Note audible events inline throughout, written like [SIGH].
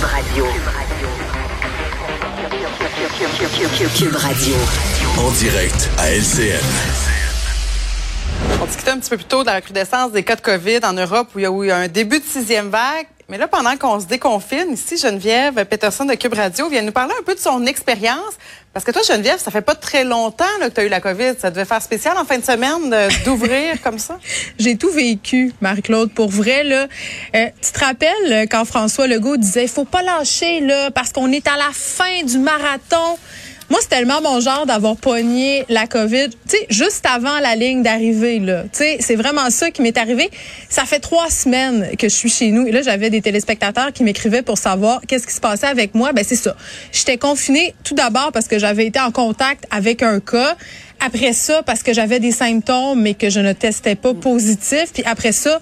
Cube Radio. Radio. En direct à LCN. On discutait un petit peu plus tôt de la recrudescence des cas de COVID en Europe où il y a eu un début de sixième vague. Mais là, pendant qu'on se déconfine, ici, Geneviève Peterson de Cube Radio vient nous parler un peu de son expérience. Parce que toi, Geneviève, ça fait pas très longtemps que tu as eu la COVID. Ça devait faire spécial en fin de semaine d'ouvrir comme ça. [LAUGHS] J'ai tout vécu, Marie-Claude. Pour vrai, là, euh, tu te rappelles quand François Legault disait, faut pas lâcher là, parce qu'on est à la fin du marathon. Moi, c'est tellement mon genre d'avoir pogné la COVID, tu sais, juste avant la ligne d'arrivée, là. Tu sais, c'est vraiment ça qui m'est arrivé. Ça fait trois semaines que je suis chez nous. Et là, j'avais des téléspectateurs qui m'écrivaient pour savoir qu'est-ce qui se passait avec moi. Ben, c'est ça. J'étais confinée tout d'abord parce que j'avais été en contact avec un cas. Après ça, parce que j'avais des symptômes, mais que je ne testais pas positif. Puis après ça,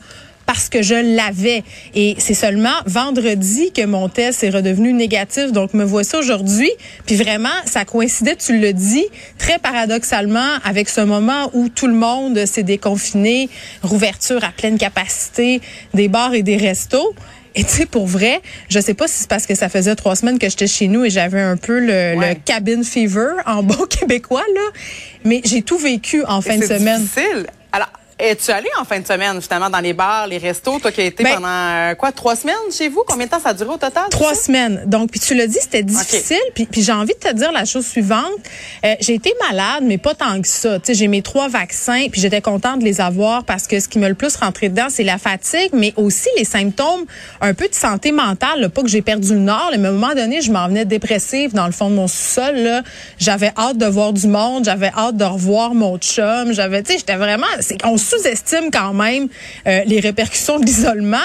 parce que je l'avais. Et c'est seulement vendredi que mon test est redevenu négatif. Donc, me voici aujourd'hui. Puis vraiment, ça coïncidait, tu le dis, très paradoxalement avec ce moment où tout le monde s'est déconfiné, rouverture à pleine capacité des bars et des restos. Et tu sais, pour vrai, je sais pas si c'est parce que ça faisait trois semaines que j'étais chez nous et j'avais un peu le, Ouais. le cabin fever en [LAUGHS] bon québécois, là. Mais j'ai tout vécu en fin de c'est semaine. difficile. Es-tu allé en fin de semaine, finalement, dans les bars, les restos, toi qui as été Ben- pendant, euh, quoi, trois semaines chez vous? Combien de temps ça a duré au total? Trois semaines. Donc, puis tu l'as dit, c'était difficile. Puis, puis j'ai envie de te dire la chose suivante. Euh, j'ai été malade, mais pas tant que ça. Tu sais, j'ai mes trois vaccins, puis j'étais contente de les avoir parce que ce qui me le plus rentré dedans, c'est la fatigue, mais aussi les symptômes un peu de santé mentale. là. Pas que j'ai perdu le nord, là, mais à un moment donné, je m'en venais dépressive dans le fond de mon sous-sol. J'avais hâte de voir du monde, j'avais hâte de revoir mon chum. J'avais, tu sais, j'étais vraiment. On sous-estime quand même euh, les répercussions de l'isolement.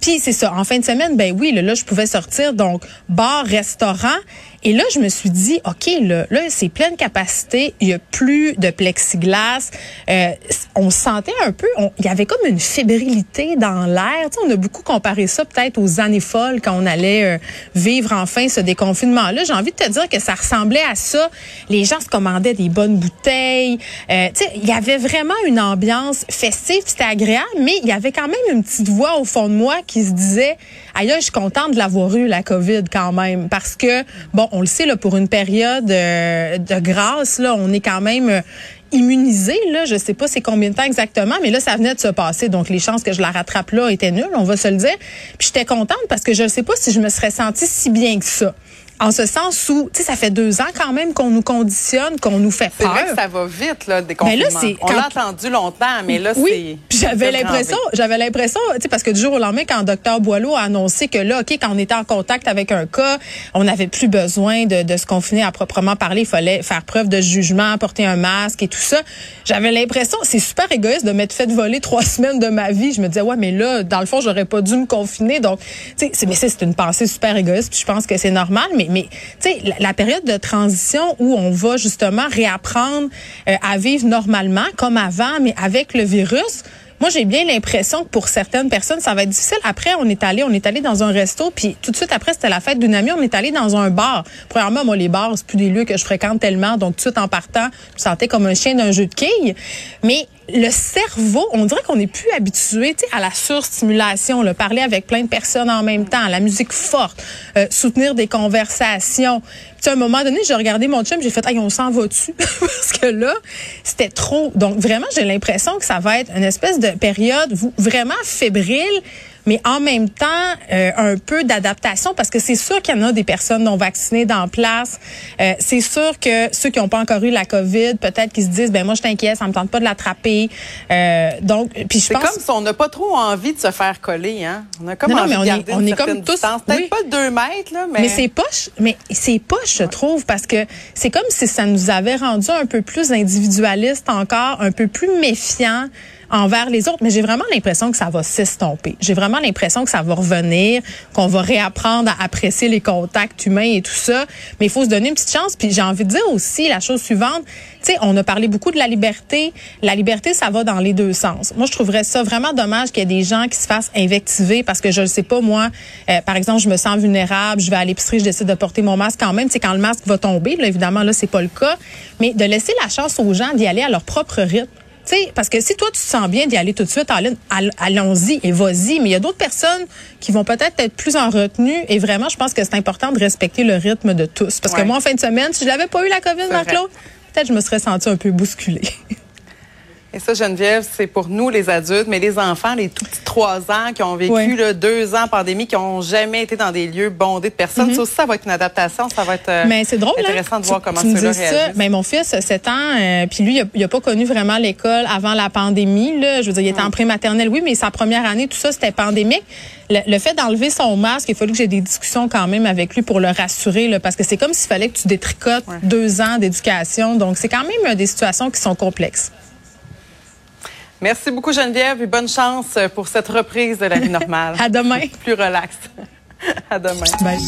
Puis c'est ça. En fin de semaine, ben oui, là, là, je pouvais sortir donc bar, restaurant. Et là, je me suis dit, OK, là, là c'est pleine capacité. Il y a plus de plexiglas. Euh, on se sentait un peu, il y avait comme une fébrilité dans l'air. On a beaucoup comparé ça peut-être aux années folles quand on allait euh, vivre enfin ce déconfinement-là. J'ai envie de te dire que ça ressemblait à ça. Les gens se commandaient des bonnes bouteilles. Euh, il y avait vraiment une ambiance festive. C'était agréable, mais il y avait quand même une petite voix au fond de moi qui se disait, aïe, je suis contente de l'avoir eu, la COVID, quand même. Parce que, bon, on le sait, pour une période euh, de grâce, là, on est quand même euh, immunisé, là, je sais pas c'est combien de temps exactement, mais là, ça venait de se passer. Donc, les chances que je la rattrape là étaient nulles, on va se le dire. Puis j'étais contente parce que je ne sais pas si je me serais sentie si bien que ça. En ce sens où, tu sais, ça fait deux ans quand même qu'on nous conditionne, qu'on nous fait C'est peur. vrai que ça va vite, là, le déconfinement. Ben là, c'est On l'a entendu longtemps, mais là, c'est... Oui, j'avais l'impression, j'avais l'impression, tu sais, parce que du jour au lendemain, quand Dr Boileau a annoncé que là, ok, quand on était en contact avec un cas, on n'avait plus besoin de, de se confiner à proprement parler, il fallait faire preuve de jugement, porter un masque et tout ça. J'avais l'impression, c'est super égoïste de m'être fait voler trois [LAUGHS] semaines de ma vie. Je me disais, ouais, mais là, dans le fond, j'aurais pas dû me confiner. Donc, tu sais, c'est- mais c'est une pensée super égoïste. Puis je pense que c'est normal. Mais, mais, tu sais, la, période de transition où on va justement réapprendre euh, à vivre normalement, comme avant, mais avec le virus. Moi, j'ai bien l'impression que pour certaines personnes, ça va être difficile. Après, on est allé, on est allé dans un resto, puis tout de suite après, c'était la fête d'une amie, on est allé dans un bar. Premièrement, moi, les bars, c'est plus des lieux que je fréquente tellement, donc tout de suite en partant, je me sentais comme un chien d'un jeu de quilles. Mais le cerveau, on dirait qu'on n'est plus habitué, à la surstimulation, le parler avec plein de personnes en même temps, la musique forte, euh, soutenir des conversations. Puis à un moment donné, j'ai regardé mon chum, j'ai fait, hey, on s'en va dessus [LAUGHS] parce que là, c'était trop. Donc vraiment, j'ai l'impression que ça va être une espèce de période vraiment fébrile mais en même temps euh, un peu d'adaptation parce que c'est sûr qu'il y en a des personnes non vaccinées dans place. Euh, c'est sûr que ceux qui n'ont pas encore eu la COVID, peut-être qu'ils se disent ben moi je t'inquiète, ça me tente pas de l'attraper. Euh, donc puis je C'est pense comme si on n'a pas trop envie de se faire coller, hein. On a comme Non, non, envie mais on de est- on une est comme tous-. Peut-être oui. pas deux mètres, là, mais... Mais c'est poche, mais c'est poche, je trouve, parce que c'est comme si ça nous avait rendu un peu plus individualiste encore, un peu plus méfiant envers les autres. Mais j'ai vraiment l'impression que ça va s'estomper. J'ai vraiment l'impression que ça va revenir, qu'on va réapprendre à apprécier les contacts humains et tout ça. Mais il faut se donner une petite chance. Puis j'ai envie de dire aussi la chose suivante. Tu sais, on a parlé beaucoup de la liberté. La liberté, ça va dans les deux sens. Moi, je trouverais ça vraiment dommage qu'il y ait des gens qui se fassent invectiver parce que je ne sais pas, moi, euh, par exemple, je me sens vulnérable, je vais à l'épicerie, je décide de porter mon masque quand même. C'est quand le masque va tomber, là, évidemment, là, c'est pas le cas. Mais de laisser la chance aux gens d'y aller à leur propre rythme. Sais, parce que si toi, tu te sens bien d'y aller tout de suite, allons- all- allons-y et vas-y. Mais il y a d'autres personnes qui vont peut-être être plus en retenue. Et vraiment, je pense que c'est important de respecter le rythme de tous. Parce Ouais. que moi, en fin de semaine, si je l'avais pas eu la COVID, Marc-Claude, peut-être je me serais sentie un peu bousculée. [LAUGHS] Et ça, Geneviève, c'est pour nous, les adultes, mais les enfants, les tout petits trois ans qui ont vécu là, deux ans pandémie, qui ont jamais été dans des lieux bondés de personnes, ça aussi, ça va être une adaptation. Ça va être euh. Mais hein? intéressant de voir Tu- comment tu ça. réagissent. Ben, mon fils, a 7 ans, euh, puis lui, il a, il a pas connu vraiment l'école avant la pandémie. Là. Je veux dire, il était Mm. en prématernelle, oui, mais sa première année, tout ça, c'était pandémique. Le, le fait d'enlever son masque, il a fallu que j'ai des discussions quand même avec lui pour le rassurer, là, parce que c'est comme s'il fallait que tu détricotes deux ans d'éducation. Donc, c'est quand même euh, des situations qui sont complexes. Merci beaucoup, Geneviève, et bonne chance pour cette reprise de la vie normale. [LAUGHS] À demain. Plus relax. [LAUGHS] à demain. Bye.